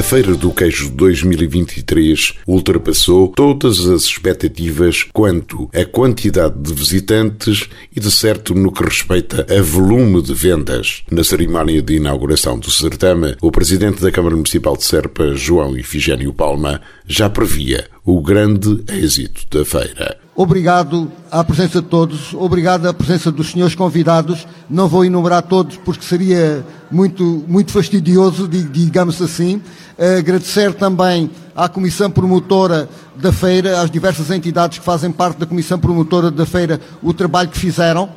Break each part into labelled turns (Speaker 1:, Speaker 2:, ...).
Speaker 1: A Feira do Queijo 2023 ultrapassou todas as expectativas quanto à quantidade de visitantes e, de certo, no que respeita a volume de vendas. Na cerimónia de inauguração do certame, o presidente da Câmara Municipal de Serpa, João Ifigênio Palma, já previa o grande êxito da feira.
Speaker 2: Obrigado à presença de todos, obrigado à presença dos senhores convidados. Não vou enumerar todos porque seria muito, muito fastidioso, digamos assim. Agradecer também à Comissão Promotora da Feira, às diversas entidades que fazem parte da Comissão Promotora da Feira, o trabalho que fizeram.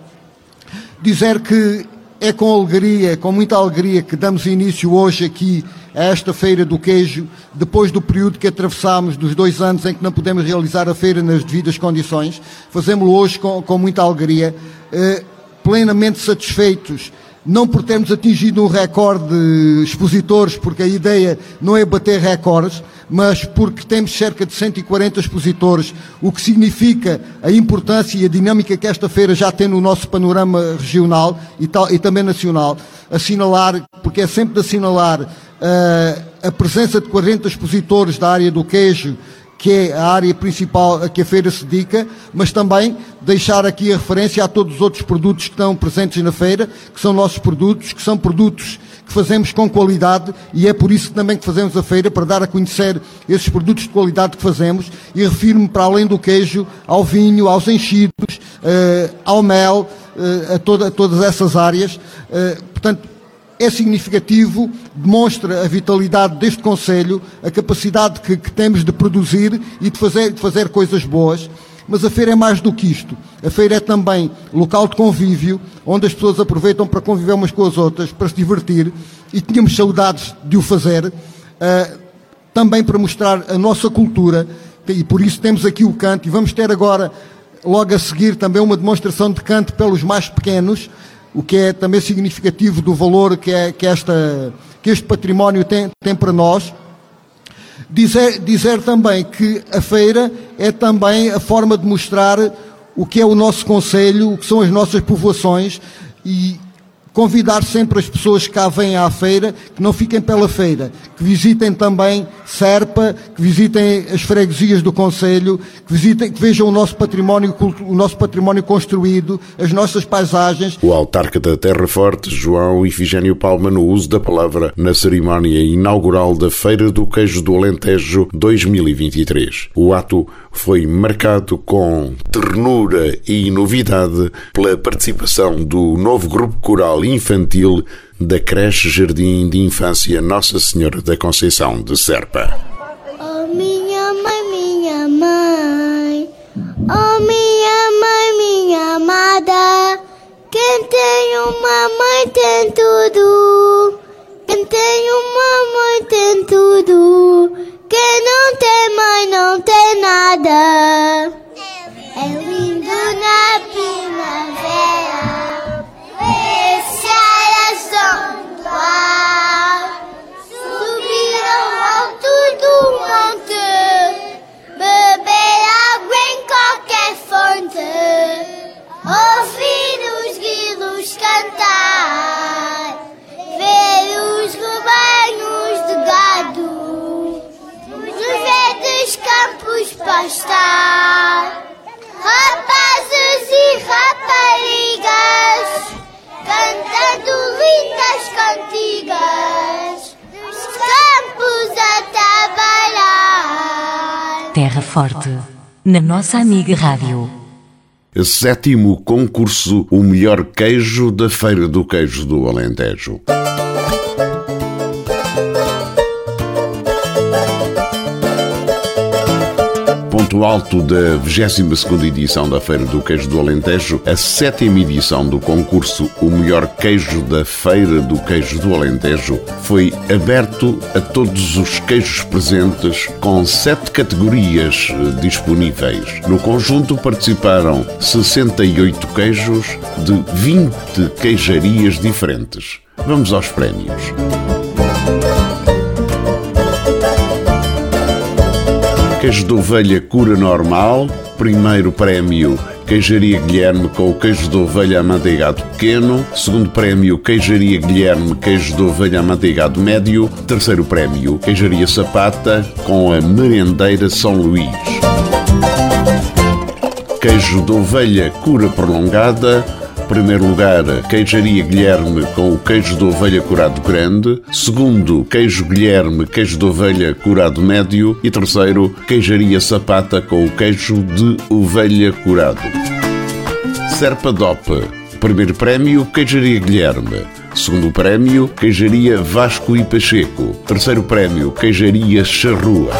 Speaker 2: Dizer que é com alegria, com muita alegria, que damos início hoje aqui a esta Feira do Queijo, depois do período que atravessámos, dos dois anos em que não pudemos realizar a feira nas devidas condições. Fazemos-lo hoje com, com, muita alegria, eh, plenamente satisfeitos não por termos atingido um recorde de expositores, porque a ideia não é bater recordes, mas porque temos cerca de 140 expositores, o que significa a importância e a dinâmica que esta feira já tem no nosso panorama regional e, tal, e também nacional. Assinalar, porque é sempre de assinalar uh, a presença de 40 expositores da área do queijo, que é a área principal a que a feira se dedica, mas também deixar aqui a referência a todos os outros produtos que estão presentes na feira, que são nossos produtos, que são produtos que fazemos com qualidade e é por isso também que fazemos a feira, para dar a conhecer esses produtos de qualidade que fazemos e refiro-me para além do queijo ao vinho, aos enchidos, uh, ao mel, uh, a, toda, a, todas essas áreas. Uh, portanto, é significativo, demonstra a vitalidade deste Conselho, a capacidade que, que temos de produzir e de fazer, de fazer coisas boas. Mas a feira é mais do que isto. A feira é também local de convívio, onde as pessoas aproveitam para conviver umas com as outras, para se divertir, e tínhamos saudades de o fazer, uh, também para mostrar a nossa cultura, e por isso temos aqui o canto, e vamos ter agora, logo a seguir, também uma demonstração de canto pelos mais pequenos, o que é também significativo do valor que, é, que, esta, que este património tem, tem para nós. Dizer, dizer também que a feira é também a forma de mostrar o que é o nosso Conselho, o que são as nossas povoações e convidar sempre as pessoas que cá vêm à feira, que não fiquem pela feira, que visitem também Serpa, que visitem as freguesias do Conselho, que visitem, que vejam o nosso património, o nosso património construído, as nossas paisagens.
Speaker 1: O autarca da Terra Forte, João Ifigênio Palma, no uso da palavra na cerimónia inaugural da Feira do Queijo do Alentejo 2023. O ato foi marcado com ternura e novidade pela participação do novo grupo coral infantil da creche Jardim de Infância Nossa Senhora da Conceição de Serpa.
Speaker 3: Oh minha mãe, minha mãe, oh minha mãe, minha amada, quem tem uma mãe tem tudo, campos pastar Rapazes e raparigas cantando lindas cantigas, dos campos a trabalhar.
Speaker 4: Terra Forte, na nossa amiga Rádio.
Speaker 1: Sétimo concurso O Melhor Queijo da Feira do Queijo do Alentejo. Ponto alto da 22ª edição da Feira do Queijo do Alentejo, a sétima edição do concurso O Melhor Queijo da Feira do Queijo do Alentejo foi aberto a todos os queijos presentes com sete categorias eh, disponíveis. No conjunto participaram 68 queijos de 20 queijarias diferentes. Vamos aos prémios. Queijo de ovelha cura normal, primeiro prémio Queijaria Guilherme com o queijo de ovelha amanteigado pequeno. Segundo prémio, Queijaria Guilherme, queijo de ovelha amanteigado médio. Terceiro prémio, Queijaria Sapata com a merendeira São Luís. Queijo de ovelha cura prolongada. Primeiro lugar, queijaria Guilherme com o queijo de ovelha curado grande. Segundo, queijo Guilherme, queijo de ovelha curado médio. E terceiro, queijaria Sapata com o queijo de ovelha curado. Serpa Dop. Primeiro prémio, queijaria Guilherme. Segundo prémio, queijaria Vasco e Pacheco. Terceiro prémio, queijaria Charrua.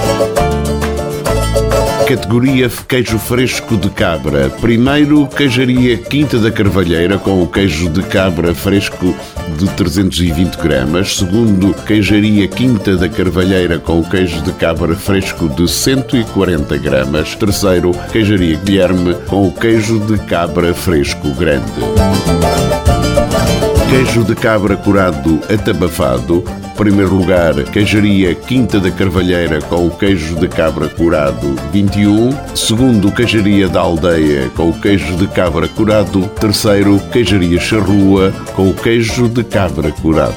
Speaker 1: Categoria queijo fresco de cabra. Primeiro, queijaria Quinta da Carvalheira com o queijo de cabra fresco de 320 gramas. Segundo, queijaria Quinta da Carvalheira com o queijo de cabra fresco de 140 gramas. Terceiro, queijaria Guilherme com o queijo de cabra fresco grande. Queijo de cabra curado atabafado. Primeiro lugar, queijaria Quinta da Carvalheira com o queijo de cabra curado 21. Segundo, queijaria da Aldeia com o queijo de cabra curado. Terceiro, queijaria Charrua com o queijo de cabra curado.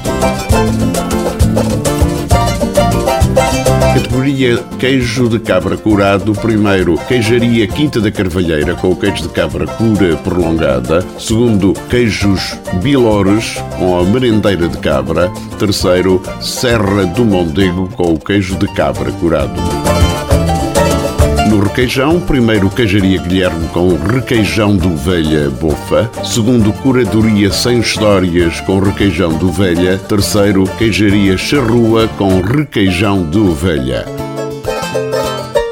Speaker 1: Categoria queijo de cabra curado. Primeiro, queijaria Quinta da Carvalheira com o queijo de cabra cura prolongada. Segundo, queijos Bilores com a merendeira de cabra. Terceiro, Serra do Mondego com o queijo de cabra curado. No requeijão, primeiro queijaria Guilherme com requeijão de ovelha bofa. Segundo, curadoria sem histórias com requeijão de ovelha. Terceiro, queijaria charrua com requeijão de ovelha.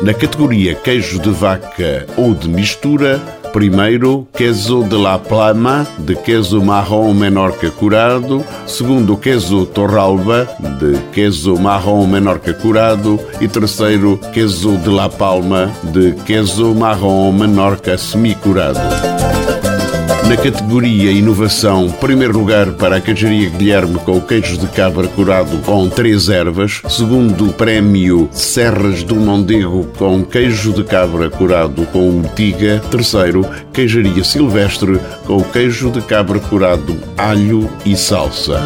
Speaker 1: Na categoria queijo de vaca ou de mistura, Primeiro, queso de la plama, de queso marrom menorca curado. Segundo, queso torralba, de queso marrom menorca curado. E terceiro, queso de la palma, de queso marrom menorca semi-curado. Na categoria Inovação, primeiro lugar para a queijaria Guilherme com queijo de cabra curado com três ervas. Segundo prémio Serras do Mondego com queijo de cabra curado com umtiga. Terceiro, queijaria Silvestre com queijo de cabra curado, alho e salsa.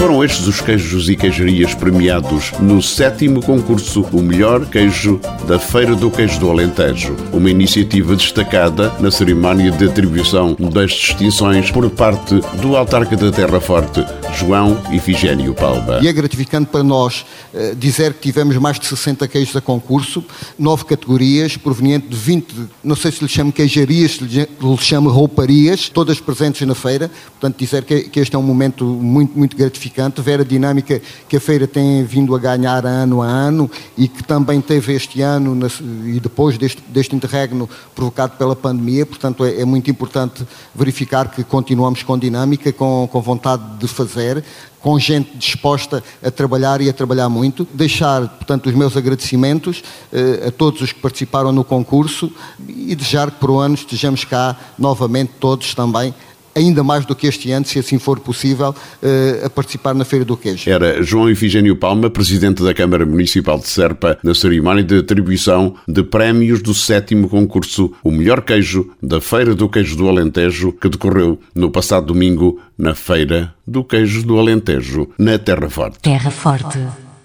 Speaker 1: Foram estes os queijos e queijarias premiados no sétimo concurso O Melhor Queijo da Feira do Queijo do Alentejo, uma iniciativa destacada na cerimónia de atribuição das distinções por parte do autarca da Terra Forte, João Ifigênio Palma.
Speaker 2: E é gratificante para nós uh, dizer que tivemos mais de 60 queijos a concurso, nove categorias, proveniente de 20, não sei se lhe chamo queijarias, se lhe chamo rouparias, todas presentes na feira. Portanto, dizer que este é um momento muito, muito gratificante gratificante ver a dinâmica que a feira tem vindo a ganhar ano a ano e que também teve este ano e depois deste, deste interregno provocado pela pandemia. Portanto, é, é muito importante verificar que continuamos com dinâmica, com, com vontade de fazer, com gente disposta a trabalhar e a trabalhar muito. Deixar, portanto, os meus agradecimentos eh, a todos os que participaram no concurso e desejar que por um ano estejamos cá novamente todos também ainda mais do que este ano, se assim for possível, uh, a participar na Feira do Queijo.
Speaker 1: Era João Efigênio Palma, Presidente da Câmara Municipal de Serpa, na cerimónia de atribuição de prémios do sétimo concurso O Melhor Queijo da Feira do Queijo do Alentejo, que decorreu no passado domingo na Feira do Queijo do Alentejo, na Terra Forte.
Speaker 4: Terra Forte.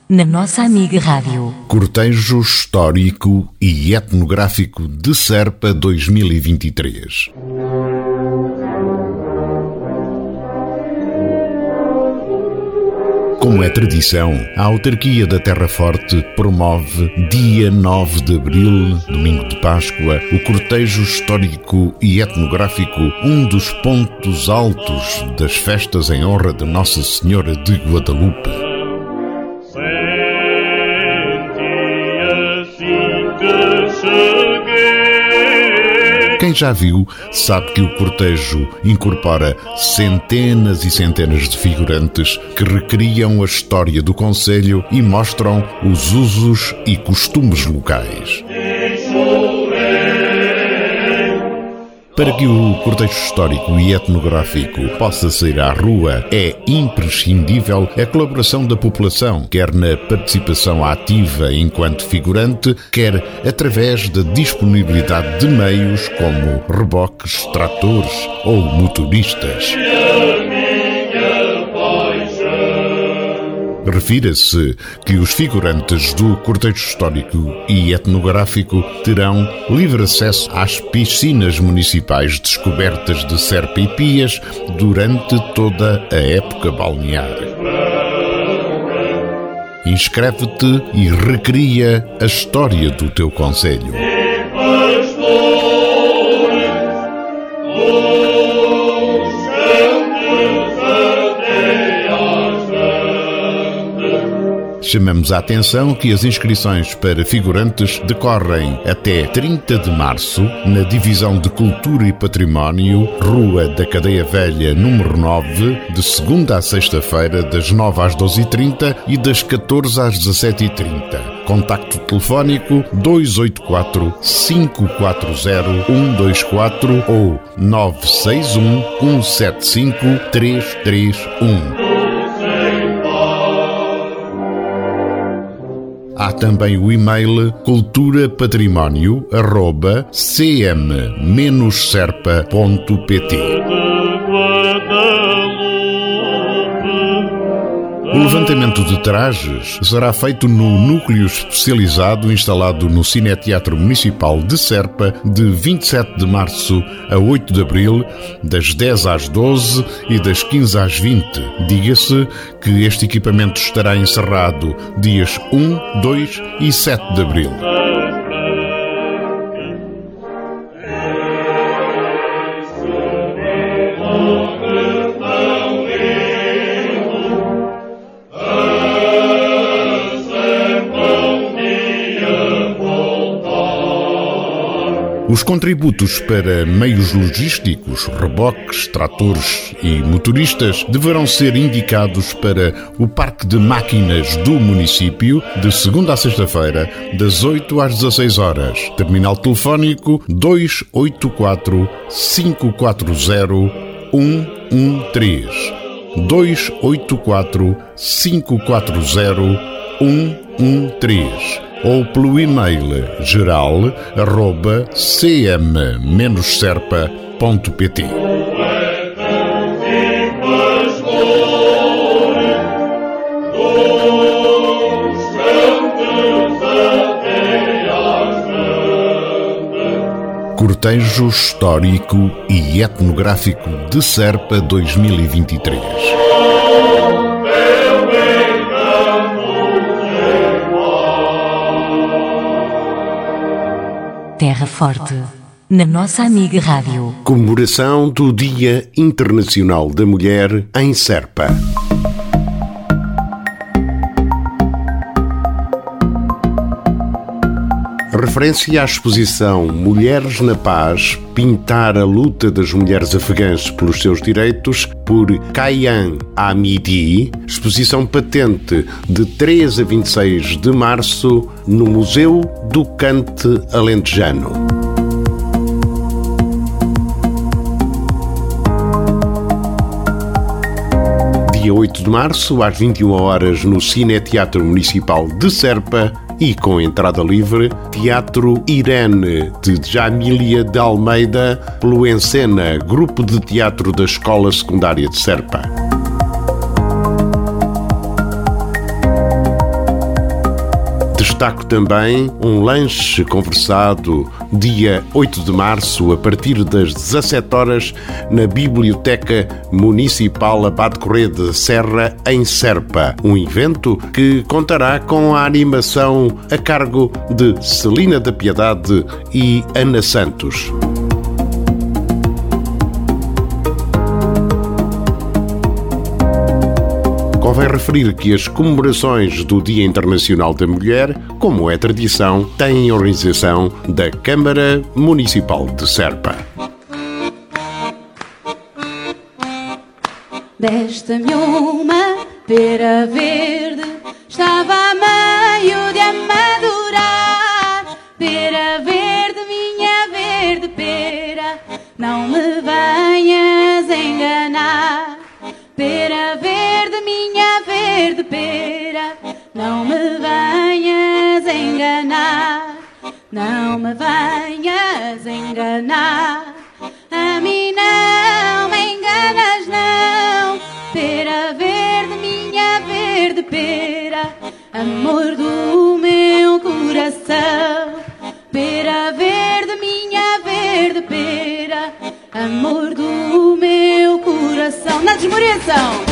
Speaker 4: Na nossa amiga Rádio.
Speaker 5: Cortejo Histórico e Etnográfico de Serpa 2023. Como é tradição, a autarquia da Terra Forte promove, dia 9 de abril, domingo de Páscoa, o cortejo histórico e etnográfico, um dos pontos altos das festas em honra de Nossa Senhora de Guadalupe. Já viu sabe que o cortejo incorpora centenas e centenas de figurantes que recriam a história do Conselho e mostram os usos e costumes locais.
Speaker 1: Para que o cortejo histórico e etnográfico possa sair à rua, é imprescindível a colaboração da população, quer na participação ativa enquanto figurante, quer através da disponibilidade de meios como reboques, tratores ou motoristas. Refira-se que os figurantes do cortejo histórico e etnográfico terão livre acesso às piscinas municipais descobertas de Serpa e Pias durante toda a época balnear. Inscreve-te e recria a história do teu conselho. Chamamos a atenção que as inscrições para figurantes decorrem até 30 de março na Divisão de Cultura e Património, Rua da Cadeia Velha, número 9, de segunda a sexta-feira, das 9 às 12h30 e das 14 às 17h30. Contacto telefónico 284 540 124 ou 961 175 331. Há também o e-mail culturapatrimónio.cm-serpa.pt. O levantamento de trajes será feito no núcleo especializado instalado no Cineteatro Municipal de Serpa de 27 de março a 8 de abril, das 10 às 12 e das 15 às 20. Diga-se que este equipamento estará encerrado dias 1, 2 e 7 de abril. Os contributos para meios logísticos, reboques, tratores e motoristas deverão ser indicados para o Parque de Máquinas do município de segunda a sexta-feira, das 8 às 16 horas. Terminal telefónico 284 540 113. 284 540 113 ou pelo e-mail geral cm-serpa.pt. Cortejo Histórico e Etnográfico de Serpa 2023.
Speaker 4: Terra Forte, na nossa amiga Rádio.
Speaker 6: Comemoração do Dia Internacional da Mulher em Serpa. Referência à exposição Mulheres na Paz, pintar a luta das mulheres afegãs pelos seus direitos, por Kayan Amidi, exposição patente de 3 a 26 de março no Museu do Cante Alentejano. dia 8 de março, às 21 horas, no Cine Teatro Municipal de Serpa, e com entrada livre, Teatro Irene de Jamília de Almeida, pelo Encena, Grupo de Teatro da Escola Secundária de Serpa. Destaco também um lanche conversado dia 8 de março, a partir das 17 horas, na Biblioteca Municipal Abade Correia de Serra, em Serpa. Um evento que contará com a animação a cargo de Celina da Piedade e Ana Santos. Referir que as comemorações do Dia Internacional da Mulher, como é tradição, têm organização da Câmara Municipal de Serpa.
Speaker 7: Desta-me uma pera verde, estava a não me venhas enganar. A mim não me enganas, não. Pera verde, minha verde pera, amor do meu coração. Pera verde, minha verde pera, amor do meu coração. Na desmoriação.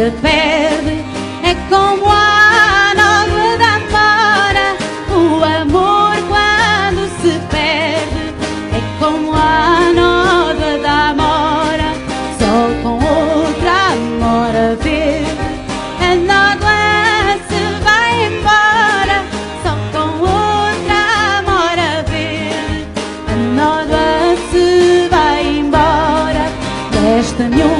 Speaker 7: Se perde é como a nódoa da amora. O amor quando se perde é como a nódoa da amora. Só com outra amora verde a nódoa se vai embora. Só com outra amora verde a nódoa se vai embora. Desta-me uma